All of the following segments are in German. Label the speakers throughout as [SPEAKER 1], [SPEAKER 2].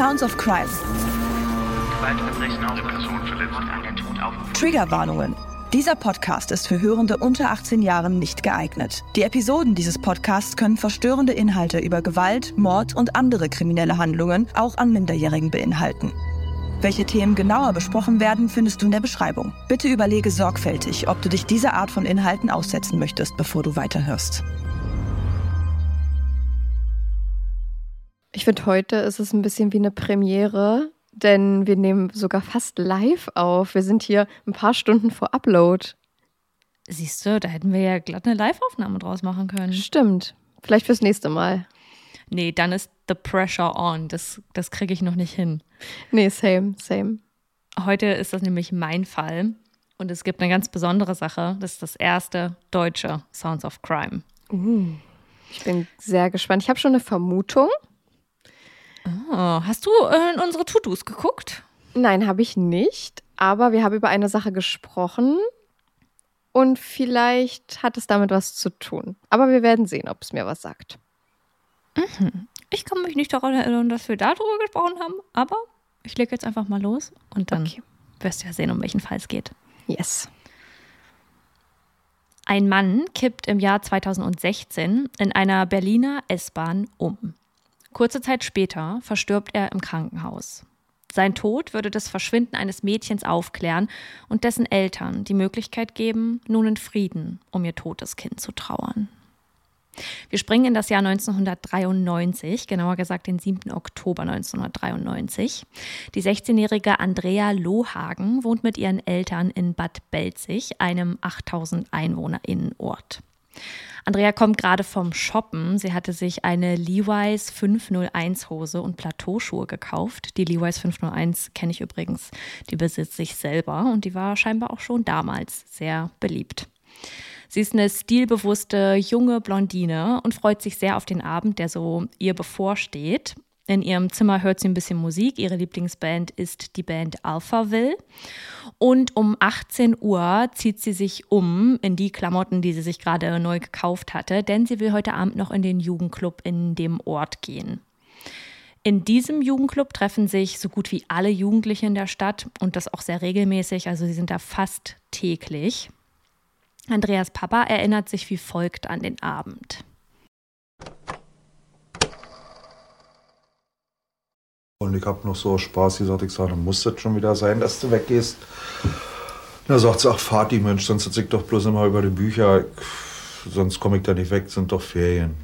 [SPEAKER 1] Sounds of Crime. Triggerwarnungen. Dieser Podcast ist für Hörende unter 18 Jahren nicht geeignet. Die Episoden dieses Podcasts können verstörende Inhalte über Gewalt, Mord und andere kriminelle Handlungen auch an Minderjährigen beinhalten. Welche Themen genauer besprochen werden, findest du in der Beschreibung. Bitte überlege sorgfältig, ob du dich dieser Art von Inhalten aussetzen möchtest, bevor du weiterhörst.
[SPEAKER 2] Ich finde, heute ist es ein bisschen wie eine Premiere, denn wir nehmen sogar fast live auf. Wir sind hier ein paar Stunden vor Upload.
[SPEAKER 3] Siehst du, da hätten wir ja glatt eine Live-Aufnahme draus machen können.
[SPEAKER 2] Stimmt. Vielleicht fürs nächste Mal.
[SPEAKER 3] Nee, dann ist the pressure on. Das, das kriege ich noch nicht hin.
[SPEAKER 2] Nee, same, same.
[SPEAKER 3] Heute ist das nämlich mein Fall. Und es gibt eine ganz besondere Sache. Das ist das erste deutsche Sounds of Crime.
[SPEAKER 2] Uh, ich bin sehr gespannt. Ich habe schon eine Vermutung.
[SPEAKER 3] Oh, hast du äh, in unsere To-Dos geguckt?
[SPEAKER 2] Nein, habe ich nicht. Aber wir haben über eine Sache gesprochen. Und vielleicht hat es damit was zu tun. Aber wir werden sehen, ob es mir was sagt.
[SPEAKER 3] Mhm. Ich kann mich nicht daran erinnern, dass wir darüber gesprochen haben. Aber ich lege jetzt einfach mal los. Und dann okay. wirst du ja sehen, um welchen Fall es geht.
[SPEAKER 2] Yes.
[SPEAKER 3] Ein Mann kippt im Jahr 2016 in einer Berliner S-Bahn um. Kurze Zeit später verstirbt er im Krankenhaus. Sein Tod würde das Verschwinden eines Mädchens aufklären und dessen Eltern die Möglichkeit geben, nun in Frieden um ihr totes Kind zu trauern. Wir springen in das Jahr 1993, genauer gesagt den 7. Oktober 1993. Die 16-jährige Andrea Lohagen wohnt mit ihren Eltern in Bad Belzig, einem 8000 EinwohnerInnen-Ort. Andrea kommt gerade vom Shoppen. Sie hatte sich eine Levi's 501 Hose und Plateauschuhe gekauft. Die Levi's 501 kenne ich übrigens. Die besitze ich selber und die war scheinbar auch schon damals sehr beliebt. Sie ist eine stilbewusste junge Blondine und freut sich sehr auf den Abend, der so ihr bevorsteht. In ihrem Zimmer hört sie ein bisschen Musik. Ihre Lieblingsband ist die Band Alphaville. Und um 18 Uhr zieht sie sich um in die Klamotten, die sie sich gerade neu gekauft hatte, denn sie will heute Abend noch in den Jugendclub in dem Ort gehen. In diesem Jugendclub treffen sich so gut wie alle Jugendliche in der Stadt und das auch sehr regelmäßig, also sie sind da fast täglich. Andreas Papa erinnert sich wie folgt an den Abend.
[SPEAKER 4] Und ich habe noch so Spaß gesagt, ich sage, dann muss das schon wieder sein, dass du weggehst. Da sagt sie, ach Vati, Mensch, sonst sitze ich doch bloß immer über die Bücher. Sonst komme ich da nicht weg, sind doch Ferien.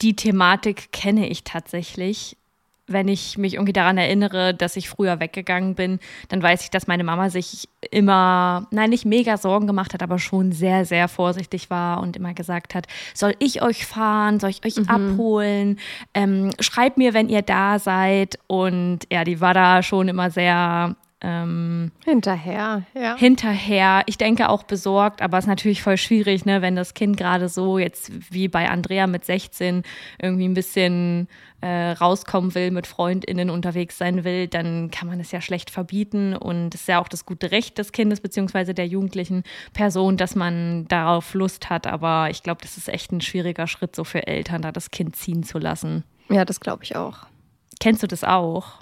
[SPEAKER 3] Die Thematik kenne ich tatsächlich wenn ich mich irgendwie daran erinnere, dass ich früher weggegangen bin, dann weiß ich, dass meine Mama sich immer, nein, nicht mega Sorgen gemacht hat, aber schon sehr, sehr vorsichtig war und immer gesagt hat, soll ich euch fahren, soll ich euch mhm. abholen, ähm, schreibt mir, wenn ihr da seid. Und ja, die war da schon immer sehr
[SPEAKER 2] ähm, hinterher, ja.
[SPEAKER 3] Hinterher. Ich denke auch besorgt, aber es ist natürlich voll schwierig, ne, wenn das Kind gerade so jetzt wie bei Andrea mit 16 irgendwie ein bisschen äh, rauskommen will, mit FreundInnen unterwegs sein will, dann kann man es ja schlecht verbieten. Und es ist ja auch das gute Recht des Kindes beziehungsweise der jugendlichen Person, dass man darauf Lust hat. Aber ich glaube, das ist echt ein schwieriger Schritt, so für Eltern, da das Kind ziehen zu lassen.
[SPEAKER 2] Ja, das glaube ich auch.
[SPEAKER 3] Kennst du das auch?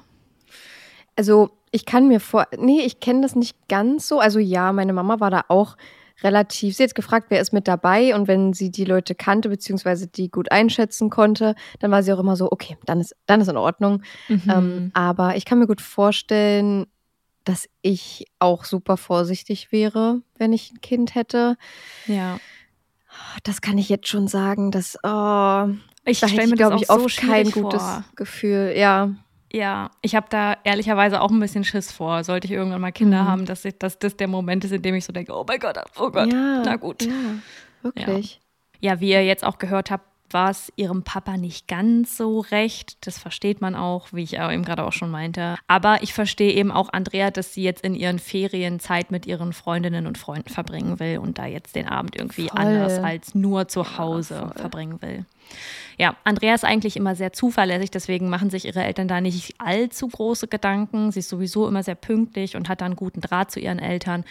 [SPEAKER 2] Also ich kann mir vor, nee, ich kenne das nicht ganz so. Also ja, meine Mama war da auch relativ, sie hat gefragt, wer ist mit dabei und wenn sie die Leute kannte, beziehungsweise die gut einschätzen konnte, dann war sie auch immer so, okay, dann ist, dann ist in Ordnung. Mhm. Ähm, aber ich kann mir gut vorstellen, dass ich auch super vorsichtig wäre, wenn ich ein Kind hätte.
[SPEAKER 3] Ja.
[SPEAKER 2] Das kann ich jetzt schon sagen, dass oh,
[SPEAKER 3] ich stelle mir, glaube ich, oft
[SPEAKER 2] so kein
[SPEAKER 3] vor.
[SPEAKER 2] gutes Gefühl. Ja.
[SPEAKER 3] Ja, ich habe da ehrlicherweise auch ein bisschen Schiss vor. Sollte ich irgendwann mal Kinder mhm. haben, dass, ich, dass das der Moment ist, in dem ich so denke, oh mein Gott, oh Gott,
[SPEAKER 2] ja,
[SPEAKER 3] na gut.
[SPEAKER 2] Ja, wirklich.
[SPEAKER 3] Ja. Ja, wie ihr jetzt auch gehört habt, war es ihrem Papa nicht ganz so recht. Das versteht man auch, wie ich eben gerade auch schon meinte. Aber ich verstehe eben auch Andrea, dass sie jetzt in ihren Ferien Zeit mit ihren Freundinnen und Freunden verbringen will und da jetzt den Abend irgendwie voll. anders als nur zu Hause ja, verbringen will. Ja, Andrea ist eigentlich immer sehr zuverlässig, deswegen machen sich ihre Eltern da nicht allzu große Gedanken. Sie ist sowieso immer sehr pünktlich und hat dann guten Draht zu ihren Eltern.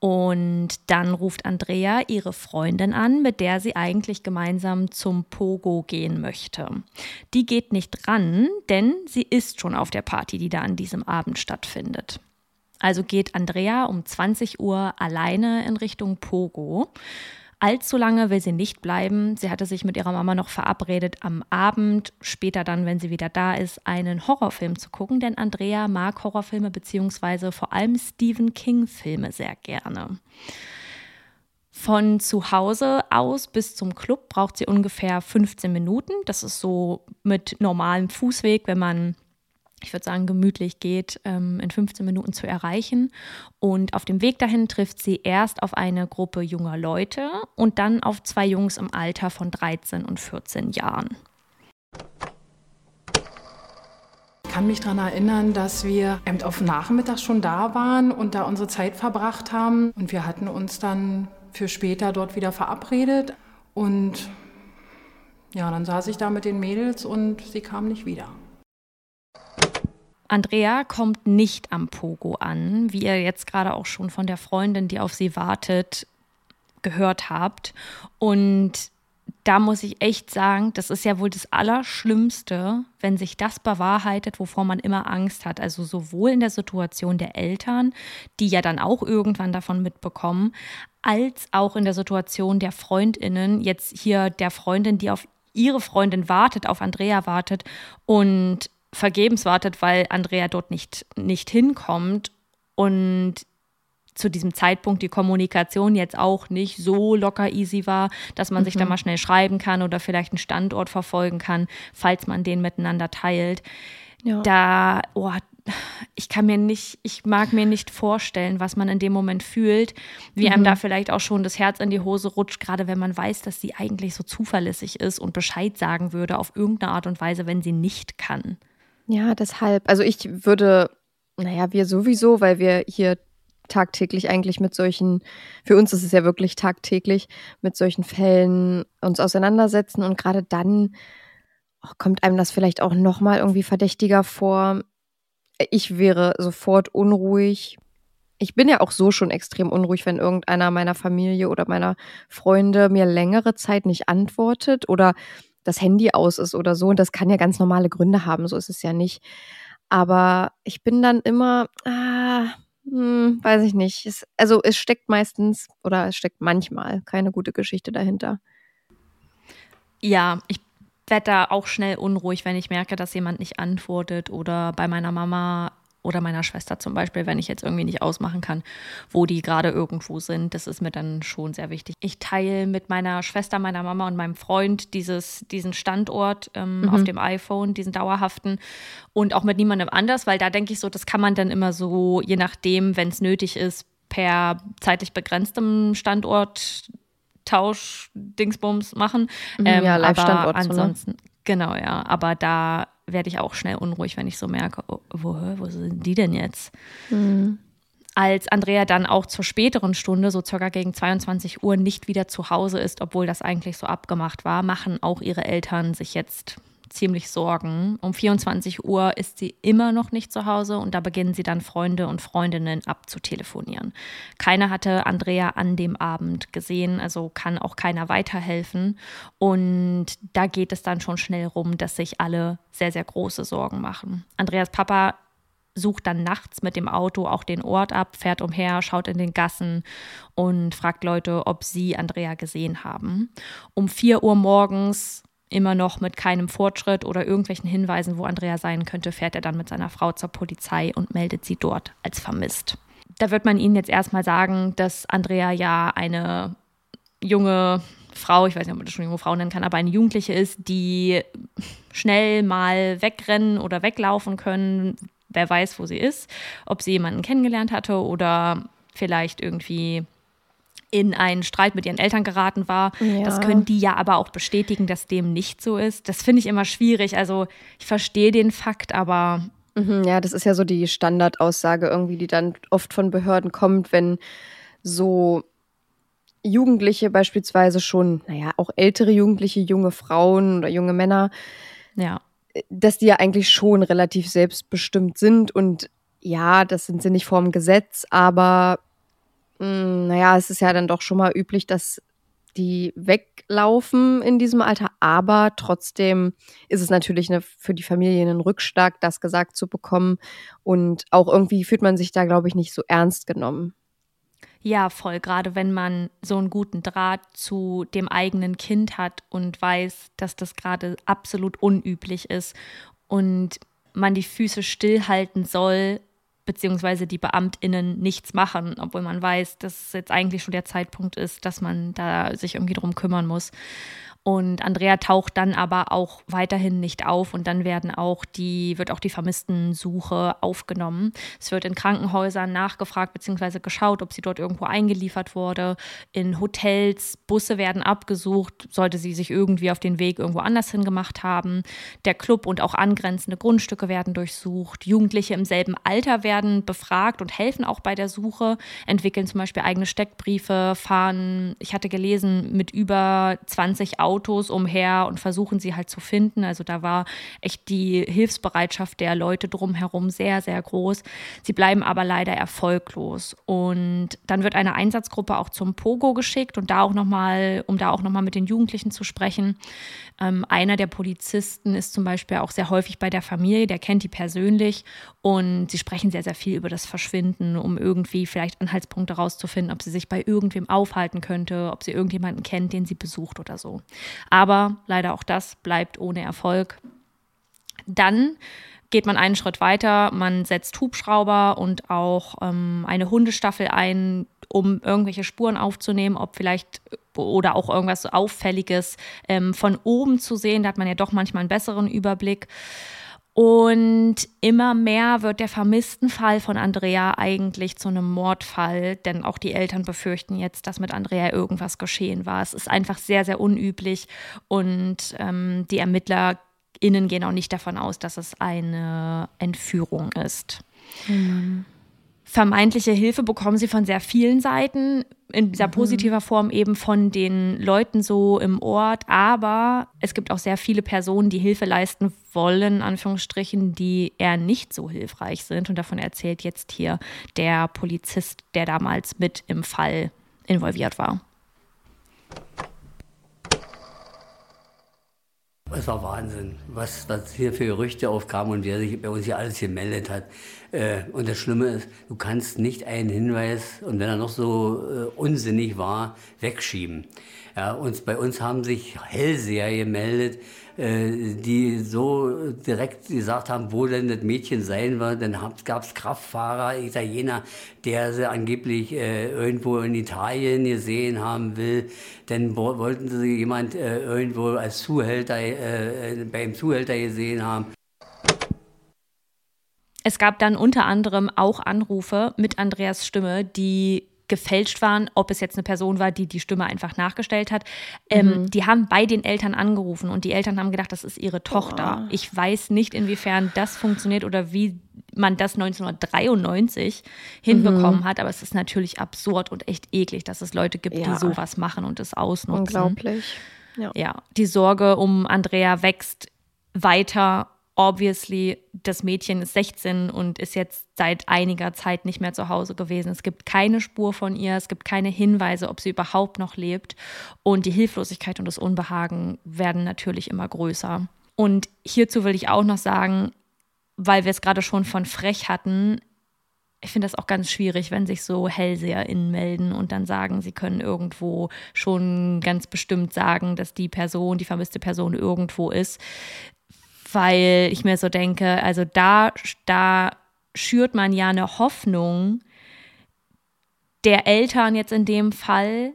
[SPEAKER 3] Und dann ruft Andrea ihre Freundin an, mit der sie eigentlich gemeinsam zum Pogo gehen möchte. Die geht nicht dran, denn sie ist schon auf der Party, die da an diesem Abend stattfindet. Also geht Andrea um 20 Uhr alleine in Richtung Pogo. Allzu lange will sie nicht bleiben. Sie hatte sich mit ihrer Mama noch verabredet, am Abend, später dann, wenn sie wieder da ist, einen Horrorfilm zu gucken, denn Andrea mag Horrorfilme beziehungsweise vor allem Stephen King-Filme sehr gerne. Von zu Hause aus bis zum Club braucht sie ungefähr 15 Minuten. Das ist so mit normalem Fußweg, wenn man ich würde sagen, gemütlich geht, ähm, in 15 Minuten zu erreichen. Und auf dem Weg dahin trifft sie erst auf eine Gruppe junger Leute und dann auf zwei Jungs im Alter von 13 und 14 Jahren.
[SPEAKER 5] Ich kann mich daran erinnern, dass wir eben auf Nachmittag schon da waren und da unsere Zeit verbracht haben. Und wir hatten uns dann für später dort wieder verabredet. Und ja, dann saß ich da mit den Mädels und sie kamen nicht wieder.
[SPEAKER 3] Andrea kommt nicht am Pogo an, wie ihr jetzt gerade auch schon von der Freundin, die auf sie wartet, gehört habt. Und da muss ich echt sagen, das ist ja wohl das Allerschlimmste, wenn sich das bewahrheitet, wovor man immer Angst hat. Also sowohl in der Situation der Eltern, die ja dann auch irgendwann davon mitbekommen, als auch in der Situation der Freundinnen, jetzt hier der Freundin, die auf ihre Freundin wartet, auf Andrea wartet und vergebens wartet, weil Andrea dort nicht, nicht hinkommt und zu diesem Zeitpunkt die Kommunikation jetzt auch nicht so locker easy war, dass man mhm. sich da mhm. mal schnell schreiben kann oder vielleicht einen Standort verfolgen kann, falls man den miteinander teilt. Ja. Da, oh, ich kann mir nicht, ich mag mir nicht vorstellen, was man in dem Moment fühlt, wie mhm. einem da vielleicht auch schon das Herz in die Hose rutscht, gerade wenn man weiß, dass sie eigentlich so zuverlässig ist und Bescheid sagen würde auf irgendeine Art und Weise, wenn sie nicht kann.
[SPEAKER 2] Ja, deshalb. Also ich würde, naja, wir sowieso, weil wir hier tagtäglich eigentlich mit solchen, für uns ist es ja wirklich tagtäglich, mit solchen Fällen uns auseinandersetzen und gerade dann oh, kommt einem das vielleicht auch nochmal irgendwie verdächtiger vor. Ich wäre sofort unruhig. Ich bin ja auch so schon extrem unruhig, wenn irgendeiner meiner Familie oder meiner Freunde mir längere Zeit nicht antwortet oder das Handy aus ist oder so. Und das kann ja ganz normale Gründe haben, so ist es ja nicht. Aber ich bin dann immer, ah, hm, weiß ich nicht. Es, also es steckt meistens oder es steckt manchmal keine gute Geschichte dahinter.
[SPEAKER 3] Ja, ich werde da auch schnell unruhig, wenn ich merke, dass jemand nicht antwortet oder bei meiner Mama oder meiner Schwester zum Beispiel, wenn ich jetzt irgendwie nicht ausmachen kann, wo die gerade irgendwo sind. Das ist mir dann schon sehr wichtig. Ich teile mit meiner Schwester, meiner Mama und meinem Freund dieses, diesen Standort ähm, mhm. auf dem iPhone, diesen dauerhaften und auch mit niemandem anders, weil da denke ich so, das kann man dann immer so, je nachdem, wenn es nötig ist, per zeitlich begrenztem Standort Tausch Dingsbums machen.
[SPEAKER 2] Mhm, ähm, ja, Live-Standort.
[SPEAKER 3] Ansonsten, so, ne? genau, ja. Aber da werde ich auch schnell unruhig, wenn ich so merke, oh, wo, wo sind die denn jetzt? Mhm. Als Andrea dann auch zur späteren Stunde, so circa gegen 22 Uhr, nicht wieder zu Hause ist, obwohl das eigentlich so abgemacht war, machen auch ihre Eltern sich jetzt ziemlich Sorgen. Um 24 Uhr ist sie immer noch nicht zu Hause und da beginnen sie dann Freunde und Freundinnen abzutelefonieren. Keiner hatte Andrea an dem Abend gesehen, also kann auch keiner weiterhelfen. Und da geht es dann schon schnell rum, dass sich alle sehr, sehr große Sorgen machen. Andreas Papa sucht dann nachts mit dem Auto auch den Ort ab, fährt umher, schaut in den Gassen und fragt Leute, ob sie Andrea gesehen haben. Um 4 Uhr morgens immer noch mit keinem Fortschritt oder irgendwelchen Hinweisen, wo Andrea sein könnte, fährt er dann mit seiner Frau zur Polizei und meldet sie dort als vermisst. Da wird man ihnen jetzt erstmal sagen, dass Andrea ja eine junge Frau, ich weiß nicht, ob man das schon junge Frau nennen kann, aber eine Jugendliche ist, die schnell mal wegrennen oder weglaufen können. Wer weiß, wo sie ist, ob sie jemanden kennengelernt hatte oder vielleicht irgendwie in einen Streit mit ihren Eltern geraten war. Ja. Das können die ja aber auch bestätigen, dass dem nicht so ist. Das finde ich immer schwierig. Also ich verstehe den Fakt, aber
[SPEAKER 2] Mhm, ja, das ist ja so die Standardaussage irgendwie, die dann oft von Behörden kommt, wenn so Jugendliche beispielsweise schon, naja, auch ältere Jugendliche, junge Frauen oder junge Männer,
[SPEAKER 3] ja.
[SPEAKER 2] dass die ja eigentlich schon relativ selbstbestimmt sind und ja, das sind sie nicht vorm Gesetz, aber hm, naja, es ist ja dann doch schon mal üblich, dass die weglaufen in diesem Alter, aber trotzdem ist es natürlich eine, für die Familie ein Rückschlag, das gesagt zu bekommen. Und auch irgendwie fühlt man sich da, glaube ich, nicht so ernst genommen.
[SPEAKER 3] Ja, voll. Gerade wenn man so einen guten Draht zu dem eigenen Kind hat und weiß, dass das gerade absolut unüblich ist und man die Füße stillhalten soll, beziehungsweise die BeamtInnen nichts machen, obwohl man weiß, dass jetzt eigentlich schon der Zeitpunkt ist, dass man da sich irgendwie drum kümmern muss. Und Andrea taucht dann aber auch weiterhin nicht auf und dann werden auch die, wird auch die Vermisstensuche aufgenommen. Es wird in Krankenhäusern nachgefragt bzw. geschaut, ob sie dort irgendwo eingeliefert wurde. In Hotels, Busse werden abgesucht, sollte sie sich irgendwie auf den Weg irgendwo anders hingemacht haben. Der Club und auch angrenzende Grundstücke werden durchsucht. Jugendliche im selben Alter werden befragt und helfen auch bei der Suche, entwickeln zum Beispiel eigene Steckbriefe, fahren, ich hatte gelesen, mit über 20 Autos Autos umher und versuchen sie halt zu finden. Also da war echt die Hilfsbereitschaft der Leute drumherum sehr, sehr groß. Sie bleiben aber leider erfolglos. Und dann wird eine Einsatzgruppe auch zum Pogo geschickt und da auch nochmal, um da auch nochmal mit den Jugendlichen zu sprechen. Ähm, einer der Polizisten ist zum Beispiel auch sehr häufig bei der Familie, der kennt die persönlich und sie sprechen sehr, sehr viel über das Verschwinden, um irgendwie vielleicht Anhaltspunkte rauszufinden, ob sie sich bei irgendwem aufhalten könnte, ob sie irgendjemanden kennt, den sie besucht oder so. Aber leider auch das bleibt ohne Erfolg. Dann geht man einen Schritt weiter, man setzt Hubschrauber und auch ähm, eine Hundestaffel ein, um irgendwelche Spuren aufzunehmen, ob vielleicht oder auch irgendwas Auffälliges ähm, von oben zu sehen. Da hat man ja doch manchmal einen besseren Überblick. Und immer mehr wird der Vermisstenfall von Andrea eigentlich zu einem Mordfall, denn auch die Eltern befürchten jetzt, dass mit Andrea irgendwas geschehen war. Es ist einfach sehr, sehr unüblich und ähm, die ErmittlerInnen gehen auch nicht davon aus, dass es eine Entführung ist. Mhm vermeintliche Hilfe bekommen sie von sehr vielen Seiten, in dieser mhm. positiver Form eben von den Leuten so im Ort, aber es gibt auch sehr viele Personen, die Hilfe leisten wollen, Anführungsstrichen, die eher nicht so hilfreich sind. Und davon erzählt jetzt hier der Polizist, der damals mit im Fall involviert war.
[SPEAKER 6] Es war Wahnsinn, was, was hier für Gerüchte aufkamen und wer sich bei uns hier alles gemeldet hat. Äh, und das Schlimme ist, du kannst nicht einen Hinweis, und wenn er noch so äh, unsinnig war, wegschieben. Ja, und bei uns haben sich Hellseher gemeldet, äh, die so direkt gesagt haben, wo denn das Mädchen sein wird. Dann gab es Kraftfahrer, Italiener, der sie angeblich äh, irgendwo in Italien gesehen haben will. Dann wollten sie jemand äh, irgendwo als Zuhälter, äh, beim Zuhälter gesehen haben.
[SPEAKER 3] Es gab dann unter anderem auch Anrufe mit Andreas Stimme, die gefälscht waren, ob es jetzt eine Person war, die die Stimme einfach nachgestellt hat. Ähm, mhm. Die haben bei den Eltern angerufen und die Eltern haben gedacht, das ist ihre Tochter. Oh. Ich weiß nicht, inwiefern das funktioniert oder wie man das 1993 hinbekommen mhm. hat, aber es ist natürlich absurd und echt eklig, dass es Leute gibt, ja. die sowas machen und es ausnutzen.
[SPEAKER 2] Unglaublich.
[SPEAKER 3] Ja. ja, die Sorge um Andrea wächst weiter obviously, das Mädchen ist 16 und ist jetzt seit einiger Zeit nicht mehr zu Hause gewesen. Es gibt keine Spur von ihr, es gibt keine Hinweise, ob sie überhaupt noch lebt. Und die Hilflosigkeit und das Unbehagen werden natürlich immer größer. Und hierzu will ich auch noch sagen, weil wir es gerade schon von frech hatten, ich finde das auch ganz schwierig, wenn sich so HellseherInnen melden und dann sagen, sie können irgendwo schon ganz bestimmt sagen, dass die Person, die vermisste Person irgendwo ist weil ich mir so denke, also da, da schürt man ja eine Hoffnung der Eltern jetzt in dem Fall,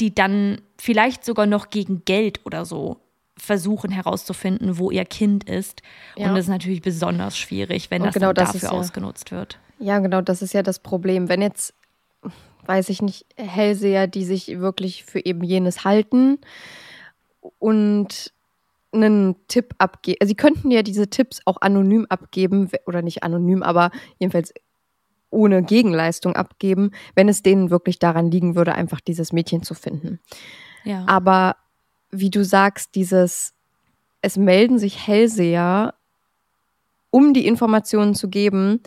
[SPEAKER 3] die dann vielleicht sogar noch gegen Geld oder so versuchen herauszufinden, wo ihr Kind ist. Ja. Und das ist natürlich besonders schwierig, wenn das, genau das dafür ja, ausgenutzt wird.
[SPEAKER 2] Ja, genau, das ist ja das Problem. Wenn jetzt weiß ich nicht, Hellseher, die sich wirklich für eben jenes halten und einen Tipp abgeben. Also sie könnten ja diese Tipps auch anonym abgeben oder nicht anonym, aber jedenfalls ohne Gegenleistung abgeben, wenn es denen wirklich daran liegen würde, einfach dieses Mädchen zu finden.
[SPEAKER 3] Ja.
[SPEAKER 2] Aber wie du sagst, dieses, es melden sich Hellseher, um die Informationen zu geben,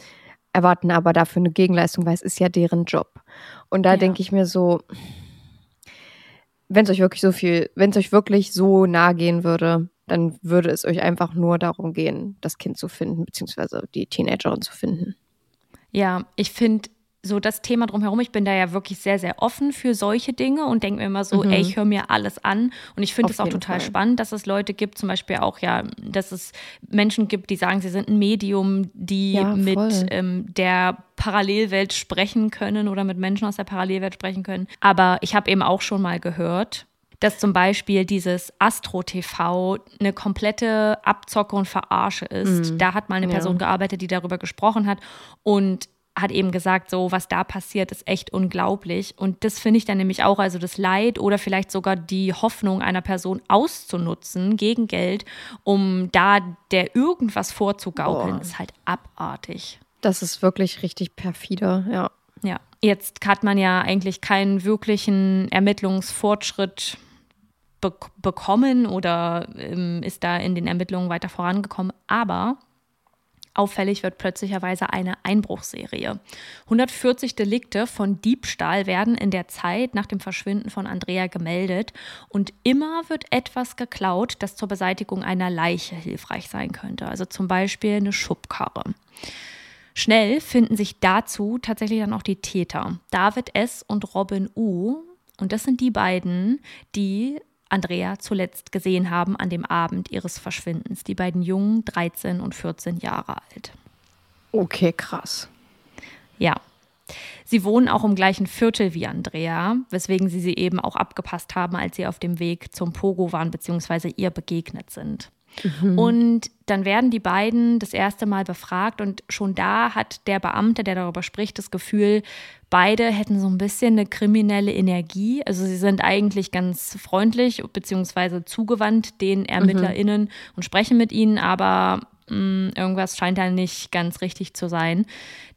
[SPEAKER 2] erwarten aber dafür eine Gegenleistung, weil es ist ja deren Job. Und da
[SPEAKER 3] Ja.
[SPEAKER 2] denke ich mir so, wenn es euch wirklich so viel, wenn es euch wirklich so nahe gehen würde, dann würde es euch einfach nur darum gehen, das Kind zu finden, beziehungsweise die Teenagerin zu finden.
[SPEAKER 3] Ja, ich finde so das Thema drumherum, ich bin da ja wirklich sehr, sehr offen für solche Dinge und denke mir immer so,
[SPEAKER 2] Mhm.
[SPEAKER 3] ey, ich höre mir alles an. Und ich finde es auch total
[SPEAKER 2] Fall.
[SPEAKER 3] spannend, dass es Leute gibt, zum Beispiel auch, ja, dass es Menschen gibt, die sagen, sie sind ein Medium, die
[SPEAKER 2] Ja,
[SPEAKER 3] mit ähm, der Parallelwelt sprechen können oder mit Menschen aus der Parallelwelt sprechen können. Aber ich habe eben auch schon mal gehört, dass zum Beispiel dieses Astro-TV eine komplette Abzocke und Verarsche ist. Da hat mal eine
[SPEAKER 2] Mhm. Ja.
[SPEAKER 3] Person gearbeitet, die darüber gesprochen hat und hat eben gesagt, so was da passiert, ist echt unglaublich. Und das finde ich dann nämlich auch, also das Leid oder vielleicht sogar die Hoffnung einer Person auszunutzen gegen Geld, um da der irgendwas vorzugaukeln,
[SPEAKER 2] Boah.
[SPEAKER 3] ist halt abartig.
[SPEAKER 2] Das ist wirklich richtig perfide, ja.
[SPEAKER 3] Ja, jetzt hat man ja eigentlich keinen wirklichen Ermittlungsfortschritt be bekommen oder ähm, ist da in den Ermittlungen weiter vorangekommen. Aber auffällig wird plötzlicherweise eine Einbruchserie. 140 Delikte von Diebstahl werden in der Zeit nach dem Verschwinden von Andrea gemeldet und immer wird etwas geklaut, das zur Beseitigung einer Leiche hilfreich sein könnte. Also zum Beispiel eine Schubkarre. Schnell finden sich dazu tatsächlich dann auch die Täter. David S. und Robin U. Und das sind die beiden, die Andrea zuletzt gesehen haben an dem Abend ihres Verschwindens. Die beiden Jungen, 13 und 14 Jahre alt.
[SPEAKER 2] Okay, krass.
[SPEAKER 3] Ja. Sie wohnen auch im gleichen Viertel wie Andrea, weswegen sie sie eben auch abgepasst haben, als sie auf dem Weg zum Pogo waren, beziehungsweise ihr begegnet sind. Und dann werden die beiden das erste Mal befragt und schon da hat der Beamte, der darüber spricht, das Gefühl, beide hätten so ein bisschen eine kriminelle Energie. Also sie sind eigentlich ganz freundlich beziehungsweise zugewandt den ErmittlerInnen und sprechen mit ihnen, aber mh, irgendwas scheint da nicht ganz richtig zu sein.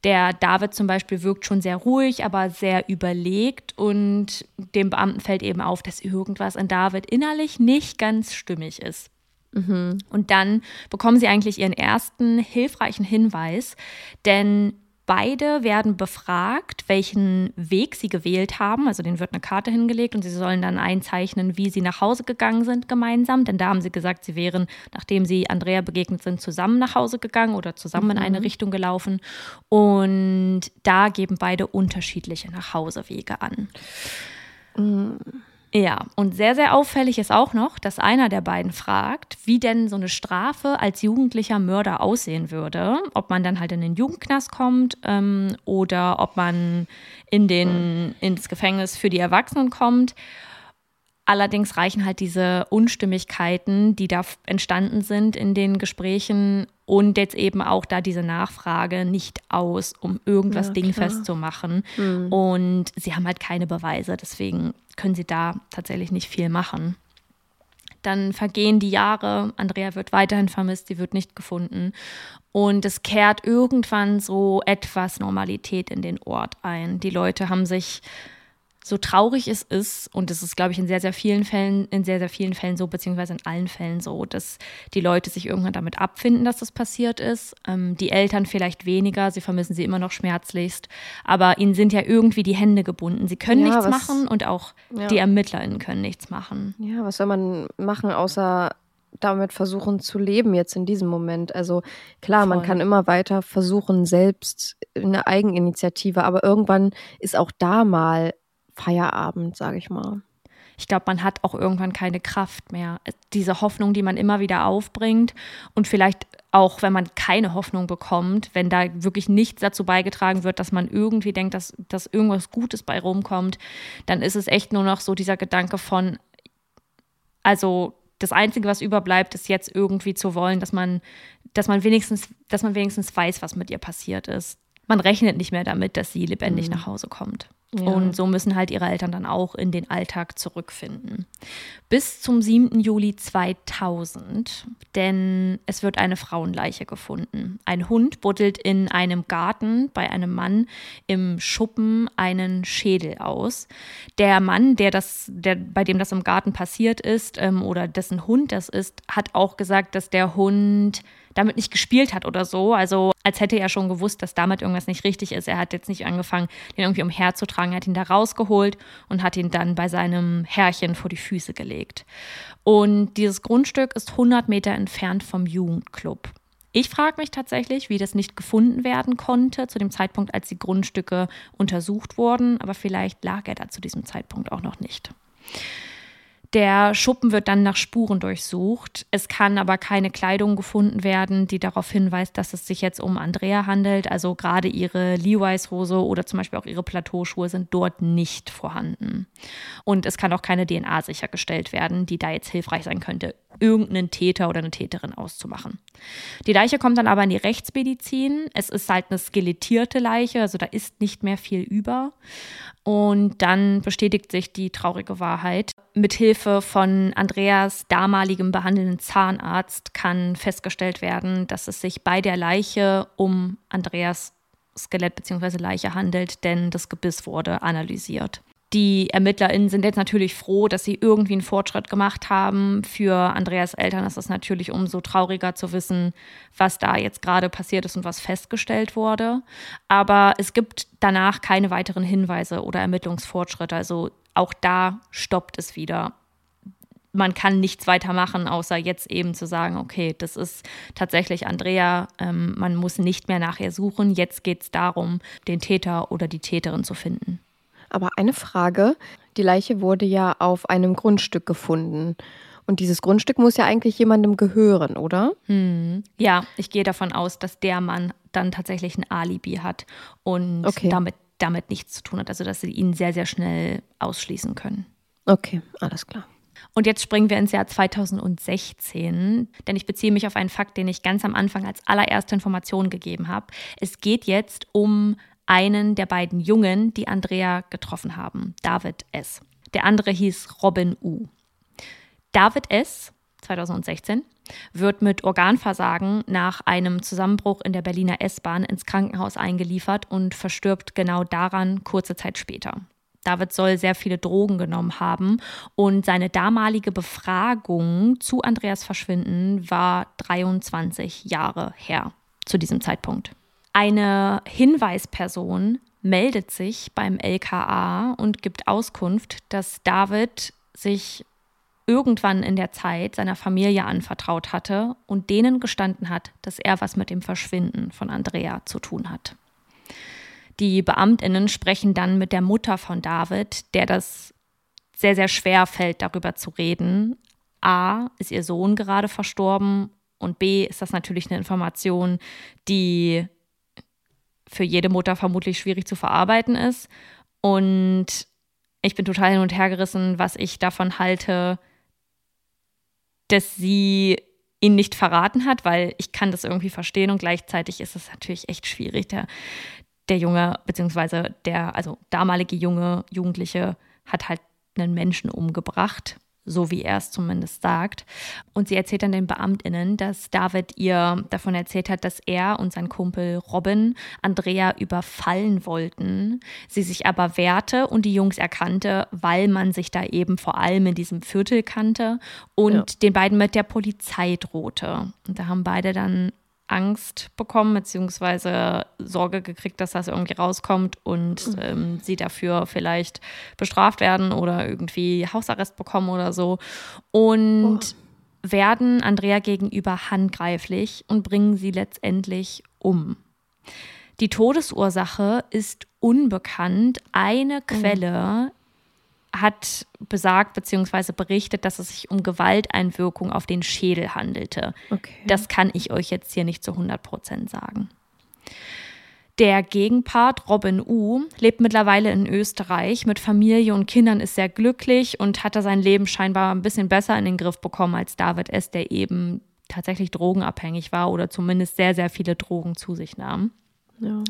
[SPEAKER 3] Der David zum Beispiel wirkt schon sehr ruhig, aber sehr überlegt und dem Beamten fällt eben auf, dass irgendwas in David innerlich nicht ganz stimmig ist. Und dann bekommen sie eigentlich ihren ersten hilfreichen Hinweis, denn beide werden befragt, welchen Weg sie gewählt haben. Also denen wird eine Karte hingelegt und sie sollen dann einzeichnen, wie sie nach Hause gegangen sind gemeinsam. Denn da haben sie gesagt, sie wären, nachdem sie Andrea begegnet sind, zusammen nach Hause gegangen oder zusammen in eine Richtung gelaufen. Und da geben beide unterschiedliche Nachhausewege an. Ja, und sehr, sehr auffällig ist auch noch, dass einer der beiden fragt, wie denn so eine Strafe als jugendlicher Mörder aussehen würde. Ob man dann halt in den Jugendknast kommt ähm, oder ob man in den, ins Gefängnis für die Erwachsenen kommt. Allerdings reichen halt diese Unstimmigkeiten, die da entstanden sind in den Gesprächen und jetzt eben auch da diese Nachfrage nicht aus, um irgendwas
[SPEAKER 2] Ja,
[SPEAKER 3] dingfest zu machen. Und sie haben halt keine Beweise, deswegen können sie da tatsächlich nicht viel machen. Dann vergehen die Jahre, Andrea wird weiterhin vermisst, sie wird nicht gefunden. Und es kehrt irgendwann so etwas Normalität in den Ort ein. Die Leute haben sich so traurig es ist, und es ist, glaube ich, in sehr, sehr vielen Fällen, in sehr, sehr vielen Fällen so, beziehungsweise in allen Fällen so, dass die Leute sich irgendwann damit abfinden, dass das passiert ist. Ähm, die Eltern vielleicht weniger, sie vermissen sie immer noch schmerzlichst, aber ihnen sind ja irgendwie die Hände gebunden. Sie können
[SPEAKER 2] Ja,
[SPEAKER 3] nichts
[SPEAKER 2] was-
[SPEAKER 3] machen und auch
[SPEAKER 2] Ja.
[SPEAKER 3] die ErmittlerInnen können nichts machen.
[SPEAKER 2] Ja, was soll man machen, außer damit versuchen zu leben jetzt in diesem Moment? Also klar, man
[SPEAKER 3] Voll.
[SPEAKER 2] kann immer weiter versuchen, selbst eine Eigeninitiative, aber irgendwann ist auch da mal Feierabend, sage ich mal.
[SPEAKER 3] Ich glaube, man hat auch irgendwann keine Kraft mehr. Diese Hoffnung, die man immer wieder aufbringt und vielleicht auch, wenn man keine Hoffnung bekommt, wenn da wirklich nichts dazu beigetragen wird, dass man irgendwie denkt, dass, dass irgendwas Gutes bei rumkommt, dann ist es echt nur noch so dieser Gedanke von, also das Einzige, was überbleibt, ist jetzt irgendwie zu wollen, dass man, dass man wenigstens, dass man wenigstens weiß, was mit ihr passiert ist. Man rechnet nicht mehr damit, dass sie lebendig nach Hause kommt. Und so müssen halt ihre Eltern dann auch in den Alltag zurückfinden. Bis zum 7. Juli 2000, denn es wird eine Frauenleiche gefunden. Ein Hund buddelt in einem Garten bei einem Mann im Schuppen einen Schädel aus. Der Mann, der das, der, bei dem das im Garten passiert ist, ähm, oder dessen Hund das ist, hat auch gesagt, dass der Hund damit nicht gespielt hat oder so. Also als hätte er schon gewusst, dass damit irgendwas nicht richtig ist. Er hat jetzt nicht angefangen, den irgendwie umherzutragen. Er hat ihn da rausgeholt und hat ihn dann bei seinem Herrchen vor die Füße gelegt. Und dieses Grundstück ist 100 Meter entfernt vom Jugendclub. Ich frage mich tatsächlich, wie das nicht gefunden werden konnte zu dem Zeitpunkt, als die Grundstücke untersucht wurden, aber vielleicht lag er da zu diesem Zeitpunkt auch noch nicht. Der Schuppen wird dann nach Spuren durchsucht. Es kann aber keine Kleidung gefunden werden, die darauf hinweist, dass es sich jetzt um Andrea handelt. Also gerade ihre Levi's-Hose oder zum Beispiel auch ihre Plateauschuhe sind dort nicht vorhanden. Und es kann auch keine DNA sichergestellt werden, die da jetzt hilfreich sein könnte, irgendeinen Täter oder eine Täterin auszumachen. Die Leiche kommt dann aber in die Rechtsmedizin. Es ist halt eine skelettierte Leiche, also da ist nicht mehr viel über. Und dann bestätigt sich die traurige Wahrheit. Mithilfe von Andreas damaligem behandelnden Zahnarzt kann festgestellt werden, dass es sich bei der Leiche um Andreas Skelett bzw. Leiche handelt, denn das Gebiss wurde analysiert. Die ErmittlerInnen sind jetzt natürlich froh, dass sie irgendwie einen Fortschritt gemacht haben. Für Andreas Eltern ist es natürlich umso trauriger zu wissen, was da jetzt gerade passiert ist und was festgestellt wurde. Aber es gibt danach keine weiteren Hinweise oder Ermittlungsfortschritte. Also auch da stoppt es wieder. Man kann nichts weiter machen, außer jetzt eben zu sagen, okay, das ist tatsächlich Andrea, ähm, man muss nicht mehr nach ihr suchen. Jetzt geht es darum, den Täter oder die Täterin zu finden.
[SPEAKER 2] Aber eine Frage, die Leiche wurde ja auf einem Grundstück gefunden. Und dieses Grundstück muss ja eigentlich jemandem gehören, oder?
[SPEAKER 3] Hm. Ja, ich gehe davon aus, dass der Mann dann tatsächlich ein Alibi hat und okay. damit, damit nichts zu tun hat. Also, dass sie ihn sehr, sehr schnell ausschließen können.
[SPEAKER 2] Okay, alles klar.
[SPEAKER 3] Und jetzt springen wir ins Jahr 2016, denn ich beziehe mich auf einen Fakt, den ich ganz am Anfang als allererste Information gegeben habe. Es geht jetzt um einen der beiden Jungen, die Andrea getroffen haben, David S. Der andere hieß Robin U. David S. 2016 wird mit Organversagen nach einem Zusammenbruch in der Berliner S-Bahn ins Krankenhaus eingeliefert und verstirbt genau daran kurze Zeit später. David soll sehr viele Drogen genommen haben und seine damalige Befragung zu Andreas Verschwinden war 23 Jahre her zu diesem Zeitpunkt. Eine Hinweisperson meldet sich beim LKA und gibt Auskunft, dass David sich irgendwann in der Zeit seiner Familie anvertraut hatte und denen gestanden hat, dass er was mit dem Verschwinden von Andrea zu tun hat. Die Beamtinnen sprechen dann mit der Mutter von David, der das sehr, sehr schwer fällt, darüber zu reden. A, ist ihr Sohn gerade verstorben und B, ist das natürlich eine Information, die für jede Mutter vermutlich schwierig zu verarbeiten ist. Und ich bin total hin und her gerissen, was ich davon halte, dass sie ihn nicht verraten hat, weil ich kann das irgendwie verstehen und gleichzeitig ist es natürlich echt schwierig. Der, der Junge, beziehungsweise der, also damalige junge Jugendliche hat halt einen Menschen umgebracht so wie er es zumindest sagt. Und sie erzählt dann den Beamtinnen, dass David ihr davon erzählt hat, dass er und sein Kumpel Robin Andrea überfallen wollten, sie sich aber wehrte und die Jungs erkannte, weil man sich da eben vor allem in diesem Viertel kannte und ja. den beiden mit der Polizei drohte. Und da haben beide dann Angst bekommen, beziehungsweise Sorge gekriegt, dass das irgendwie rauskommt und mhm. ähm, sie dafür vielleicht bestraft werden oder irgendwie Hausarrest bekommen oder so. Und oh. werden Andrea gegenüber handgreiflich und bringen sie letztendlich um. Die Todesursache ist unbekannt. Eine mhm. Quelle hat besagt bzw. berichtet, dass es sich um Gewalteinwirkung auf den Schädel handelte. Okay. Das kann ich euch jetzt hier nicht zu 100 Prozent sagen. Der Gegenpart Robin U lebt mittlerweile in Österreich mit Familie und Kindern, ist sehr glücklich und hatte sein Leben scheinbar ein bisschen besser in den Griff bekommen als David S., der eben tatsächlich drogenabhängig war oder zumindest sehr, sehr viele Drogen zu sich nahm.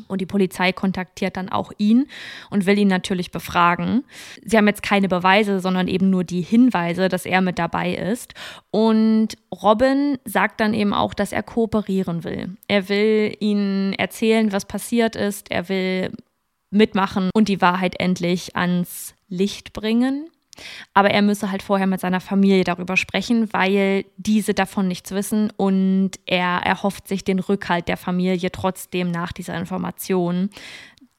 [SPEAKER 3] Und die Polizei kontaktiert dann auch ihn und will ihn natürlich befragen. Sie haben jetzt keine Beweise, sondern eben nur die Hinweise, dass er mit dabei ist. Und Robin sagt dann eben auch, dass er kooperieren will. Er will ihnen erzählen, was passiert ist. Er will mitmachen und die Wahrheit endlich ans Licht bringen. Aber er müsse halt vorher mit seiner Familie darüber sprechen, weil diese davon nichts wissen und er erhofft sich den Rückhalt der Familie trotzdem nach dieser Information.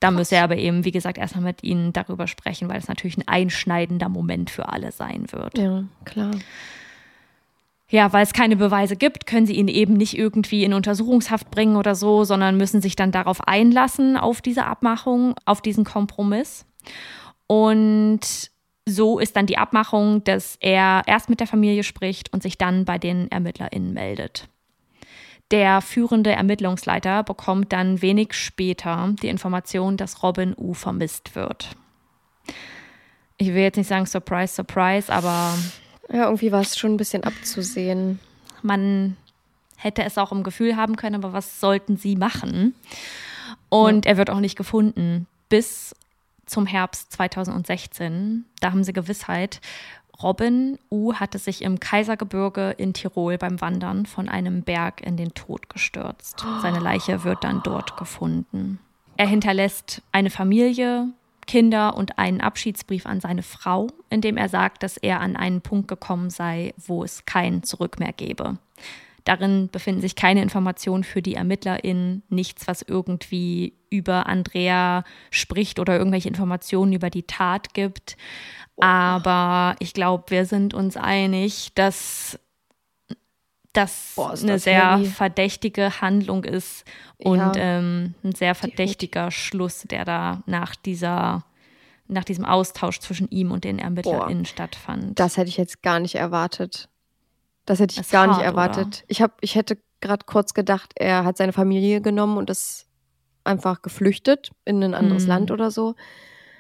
[SPEAKER 3] Da müsse er aber eben, wie gesagt, erstmal mit ihnen darüber sprechen, weil es natürlich ein einschneidender Moment für alle sein wird.
[SPEAKER 2] Ja, klar.
[SPEAKER 3] Ja, weil es keine Beweise gibt, können sie ihn eben nicht irgendwie in Untersuchungshaft bringen oder so, sondern müssen sich dann darauf einlassen, auf diese Abmachung, auf diesen Kompromiss. Und so ist dann die Abmachung, dass er erst mit der Familie spricht und sich dann bei den ErmittlerInnen meldet. Der führende Ermittlungsleiter bekommt dann wenig später die Information, dass Robin U vermisst wird. Ich will jetzt nicht sagen Surprise, Surprise, aber.
[SPEAKER 2] Ja, irgendwie war es schon ein bisschen abzusehen.
[SPEAKER 3] Man hätte es auch im Gefühl haben können, aber was sollten sie machen? Und ja. er wird auch nicht gefunden, bis zum Herbst 2016. Da haben sie Gewissheit. Robin U. hatte sich im Kaisergebirge in Tirol beim Wandern von einem Berg in den Tod gestürzt. Seine Leiche wird dann dort gefunden. Er hinterlässt eine Familie, Kinder und einen Abschiedsbrief an seine Frau, in dem er sagt, dass er an einen Punkt gekommen sei, wo es kein Zurück mehr gebe. Darin befinden sich keine Informationen für die ErmittlerInnen, nichts, was irgendwie über Andrea spricht oder irgendwelche Informationen über die Tat gibt. Aber ich glaube, wir sind uns einig, dass das Boah, eine das sehr heavy. verdächtige Handlung ist und ja, ähm, ein sehr verdächtiger Schluss, der da nach dieser nach diesem Austausch zwischen ihm und den ErmittlerInnen Boah, stattfand.
[SPEAKER 2] Das hätte ich jetzt gar nicht erwartet. Das hätte ich das gar hart, nicht erwartet. Oder? Ich, hab, ich hätte gerade kurz gedacht, er hat seine Familie genommen und ist einfach geflüchtet in ein anderes hm. Land oder so.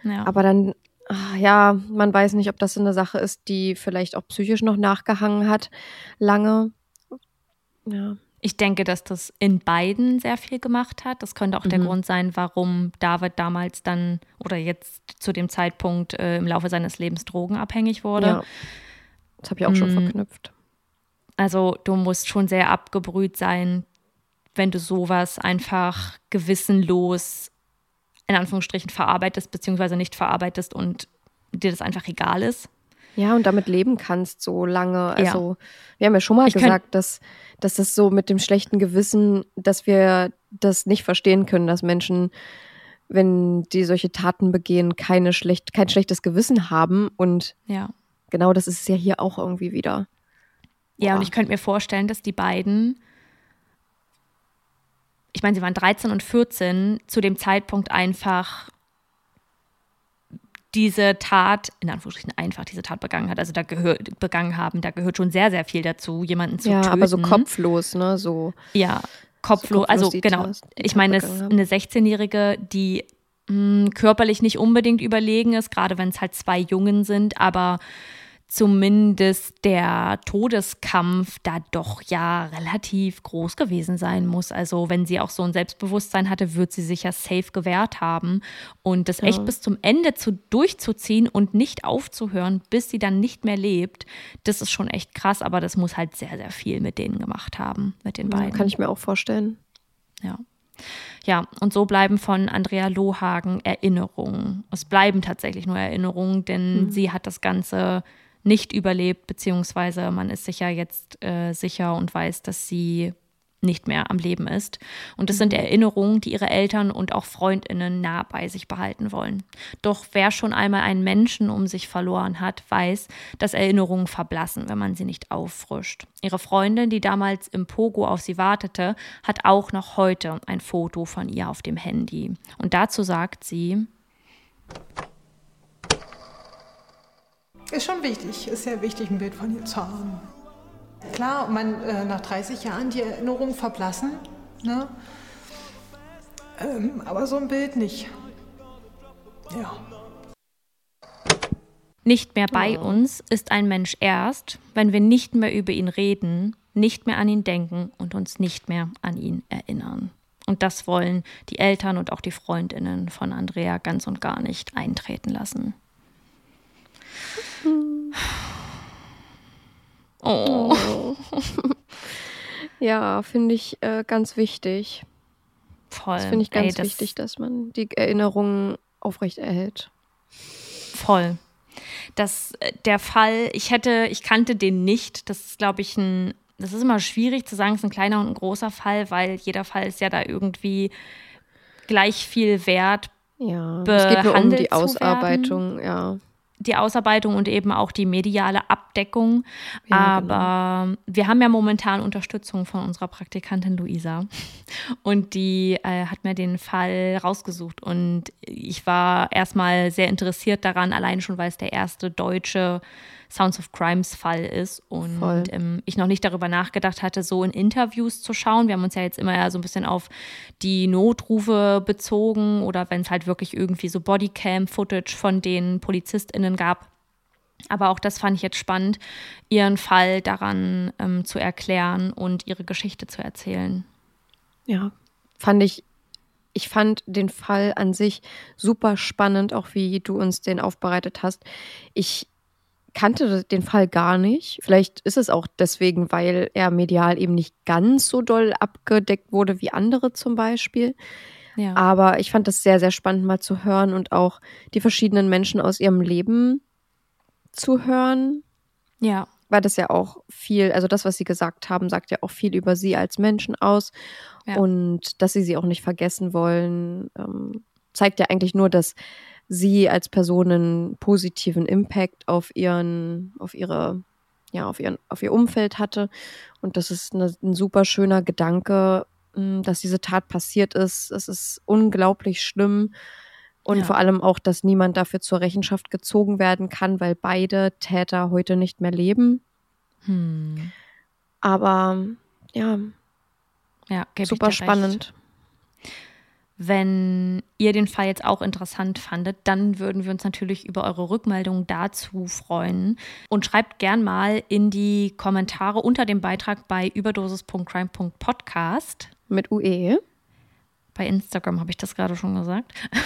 [SPEAKER 2] Ja. Aber dann, ach, ja, man weiß nicht, ob das eine Sache ist, die vielleicht auch psychisch noch nachgehangen hat, lange.
[SPEAKER 3] Ja. Ich denke, dass das in beiden sehr viel gemacht hat. Das könnte auch mhm. der Grund sein, warum David damals dann oder jetzt zu dem Zeitpunkt äh, im Laufe seines Lebens drogenabhängig wurde. Ja.
[SPEAKER 2] Das habe ich auch mhm. schon verknüpft.
[SPEAKER 3] Also du musst schon sehr abgebrüht sein, wenn du sowas einfach gewissenlos in Anführungsstrichen verarbeitest, beziehungsweise nicht verarbeitest und dir das einfach egal ist.
[SPEAKER 2] Ja, und damit leben kannst so lange. Also, ja. wir haben ja schon mal ich gesagt, dass, dass das so mit dem schlechten Gewissen, dass wir das nicht verstehen können, dass Menschen, wenn die solche Taten begehen, keine schlecht, kein schlechtes Gewissen haben. Und ja. genau das ist es ja hier auch irgendwie wieder.
[SPEAKER 3] Ja, und ich könnte mir vorstellen, dass die beiden, ich meine, sie waren 13 und 14, zu dem Zeitpunkt einfach diese Tat, in Anführungsstrichen einfach diese Tat begangen hat, also da gehört, begangen haben, da gehört schon sehr, sehr viel dazu, jemanden zu
[SPEAKER 2] ja,
[SPEAKER 3] töten. Ja,
[SPEAKER 2] aber so kopflos, ne, so.
[SPEAKER 3] Ja, kopflos, so also genau. Ich meine, es eine 16-Jährige, die mh, hm, körperlich nicht unbedingt überlegen ist, gerade wenn es halt zwei Jungen sind, aber zumindest der Todeskampf da doch ja relativ groß gewesen sein muss. Also wenn sie auch so ein Selbstbewusstsein hatte, wird sie sich ja safe gewehrt haben. Und das ja. echt bis zum Ende zu, durchzuziehen und nicht aufzuhören, bis sie dann nicht mehr lebt, das ist schon echt krass, aber das muss halt sehr, sehr viel mit denen gemacht haben, mit den beiden. Ja,
[SPEAKER 2] kann ich mir auch vorstellen.
[SPEAKER 3] Ja. Ja, und so bleiben von Andrea Lohagen Erinnerungen. Es bleiben tatsächlich nur Erinnerungen, denn mhm. sie hat das Ganze nicht überlebt, beziehungsweise man ist sich ja jetzt äh, sicher und weiß, dass sie nicht mehr am Leben ist. Und das sind mhm. Erinnerungen, die ihre Eltern und auch Freundinnen nah bei sich behalten wollen. Doch wer schon einmal einen Menschen um sich verloren hat, weiß, dass Erinnerungen verblassen, wenn man sie nicht auffrischt. Ihre Freundin, die damals im Pogo auf sie wartete, hat auch noch heute ein Foto von ihr auf dem Handy. Und dazu sagt sie,
[SPEAKER 5] ist schon wichtig, ist sehr wichtig, ein Bild von ihr zu haben. Klar, man, äh, nach 30 Jahren die Erinnerungen verblassen, ne? Ähm, aber so ein Bild nicht. Ja.
[SPEAKER 3] Nicht mehr bei oh. uns ist ein Mensch erst, wenn wir nicht mehr über ihn reden, nicht mehr an ihn denken und uns nicht mehr an ihn erinnern. Und das wollen die Eltern und auch die Freundinnen von Andrea ganz und gar nicht eintreten lassen.
[SPEAKER 2] Oh. ja, finde ich äh, ganz wichtig.
[SPEAKER 3] Voll.
[SPEAKER 2] Das finde ich ganz
[SPEAKER 3] Ey, das-
[SPEAKER 2] wichtig, dass man die Erinnerungen aufrechterhält.
[SPEAKER 3] Voll. Das, äh, der Fall, ich hätte, ich kannte den nicht. Das ist, glaube ich, ein, das ist immer schwierig zu sagen, es ist ein kleiner und ein großer Fall, weil jeder Fall ist ja da irgendwie gleich viel wert.
[SPEAKER 2] Ja, es geht nur um die Ausarbeitung, ja.
[SPEAKER 3] Die Ausarbeitung und eben auch die mediale Abdeckung.
[SPEAKER 2] Ja, genau.
[SPEAKER 3] Aber wir haben ja momentan Unterstützung von unserer Praktikantin Luisa. Und die äh, hat mir den Fall rausgesucht. Und ich war erstmal sehr interessiert daran, allein schon, weil es der erste deutsche Sounds of Crimes Fall ist. Und ähm, ich noch nicht darüber nachgedacht hatte, so in Interviews zu schauen. Wir haben uns ja jetzt immer ja so ein bisschen auf die Notrufe bezogen oder wenn es halt wirklich irgendwie so Bodycam-Footage von den PolizistInnen gab. Aber auch das fand ich jetzt spannend, ihren Fall daran ähm, zu erklären und ihre Geschichte zu erzählen.
[SPEAKER 2] Ja, fand ich, ich fand den Fall an sich super spannend, auch wie du uns den aufbereitet hast. Ich kannte den Fall gar nicht. Vielleicht ist es auch deswegen, weil er medial eben nicht ganz so doll abgedeckt wurde wie andere zum Beispiel.
[SPEAKER 3] Ja.
[SPEAKER 2] Aber ich fand das sehr, sehr spannend mal zu hören und auch die verschiedenen Menschen aus ihrem Leben zu hören,
[SPEAKER 3] ja.
[SPEAKER 2] weil das ja auch viel, also das, was sie gesagt haben, sagt ja auch viel über sie als Menschen aus.
[SPEAKER 3] Ja.
[SPEAKER 2] Und dass sie sie auch nicht vergessen wollen, ähm, zeigt ja eigentlich nur, dass sie als Person einen positiven Impact auf ihren, auf ihre, ja, auf ihren, auf ihr Umfeld hatte. Und das ist eine, ein super schöner Gedanke, mh, dass diese Tat passiert ist. Es ist unglaublich schlimm. Und
[SPEAKER 3] Ja.
[SPEAKER 2] vor allem auch, dass niemand dafür zur Rechenschaft gezogen werden kann, weil beide Täter heute nicht mehr leben.
[SPEAKER 3] Hm.
[SPEAKER 2] Aber ja,
[SPEAKER 3] Ja,
[SPEAKER 2] super
[SPEAKER 3] dir recht. Wenn ihr den Fall jetzt auch interessant fandet, dann würden wir uns natürlich über eure Rückmeldung dazu freuen. Und schreibt gern mal in die Kommentare unter dem Beitrag bei überdosis.crime.podcast.
[SPEAKER 2] Mit UE.
[SPEAKER 3] Bei Instagram habe ich das gerade schon gesagt.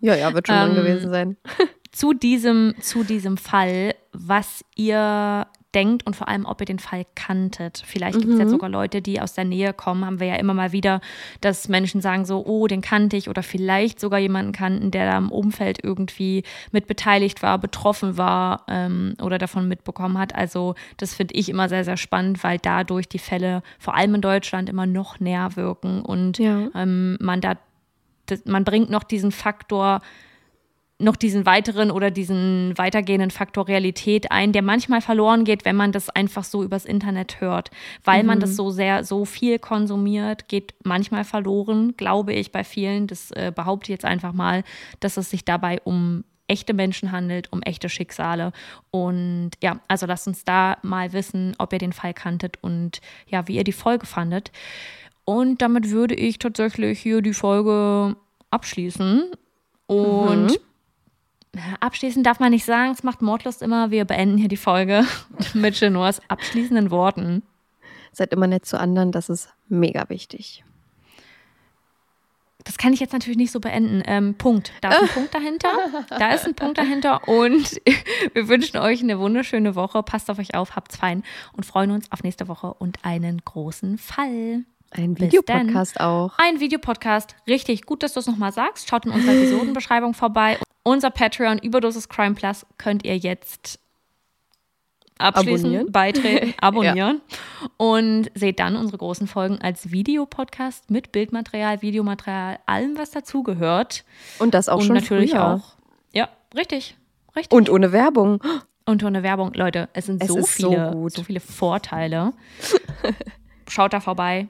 [SPEAKER 2] Ja, ja, wird schon
[SPEAKER 3] Ähm,
[SPEAKER 2] gewesen sein.
[SPEAKER 3] zu diesem, zu diesem Fall, was ihr denkt und vor allem, ob ihr den Fall kanntet. Vielleicht gibt es
[SPEAKER 2] Mhm.
[SPEAKER 3] jetzt sogar Leute, die aus der Nähe kommen, haben wir ja immer mal wieder, dass Menschen sagen so, oh, den kannte ich oder vielleicht sogar jemanden kannten, der da im Umfeld irgendwie mit beteiligt war, betroffen war ähm, oder davon mitbekommen hat. Also das finde ich immer sehr, sehr spannend, weil dadurch die Fälle vor allem in Deutschland immer noch näher wirken und
[SPEAKER 2] Ja.
[SPEAKER 3] ähm, man da das, man bringt noch diesen Faktor, noch diesen weiteren oder diesen weitergehenden Faktor Realität ein, der manchmal verloren geht, wenn man das einfach so übers Internet hört. Weil man das so sehr, so viel konsumiert, geht manchmal verloren, glaube ich, bei vielen. Das äh, behaupte ich jetzt einfach mal, dass es sich dabei um echte Menschen handelt, um echte Schicksale. Und ja, also lasst uns da mal wissen, ob ihr den Fall kanntet und ja, wie ihr die Folge fandet. Und damit würde ich tatsächlich hier die Folge abschließen. Und abschließend darf man nicht sagen, es macht Mordlust immer. Wir beenden hier die Folge mit Genoas abschließenden Worten.
[SPEAKER 2] Seid immer nett zu anderen, das ist mega wichtig.
[SPEAKER 3] Das kann ich jetzt natürlich nicht so beenden. Ähm, Punkt. Da ist ein Punkt dahinter. Da ist ein Punkt dahinter. Und wir wünschen euch eine wunderschöne Woche. Passt auf euch auf, habt's fein und freuen uns auf nächste Woche und einen großen Fall.
[SPEAKER 2] Ein Videopodcast auch.
[SPEAKER 3] Ein Videopodcast. Richtig, gut, dass du es nochmal sagst. Schaut in unserer Episodenbeschreibung vorbei. Unser Patreon Überdosis Crime Plus könnt ihr jetzt abschließen,
[SPEAKER 2] Abonnieren.
[SPEAKER 3] beitreten, abonnieren und seht dann unsere großen Folgen als Videopodcast mit Bildmaterial, Videomaterial, allem, was dazugehört.
[SPEAKER 2] Und das auch
[SPEAKER 3] und
[SPEAKER 2] schon
[SPEAKER 3] natürlich
[SPEAKER 2] früher.
[SPEAKER 3] auch. Ja, richtig. Richtig.
[SPEAKER 2] Und ohne Werbung.
[SPEAKER 3] Und ohne Werbung. Leute, es sind
[SPEAKER 2] Es
[SPEAKER 3] so
[SPEAKER 2] so
[SPEAKER 3] viele,
[SPEAKER 2] gut.
[SPEAKER 3] so viele Vorteile. Schaut da vorbei.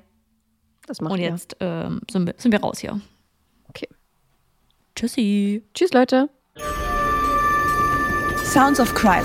[SPEAKER 2] Das macht
[SPEAKER 3] Und jetzt ähm, sind, wir, sind wir raus hier. Tschüssi.
[SPEAKER 2] Tschüss, Leute.
[SPEAKER 1] Sounds of Crime.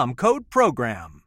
[SPEAKER 7] code PROGRAM.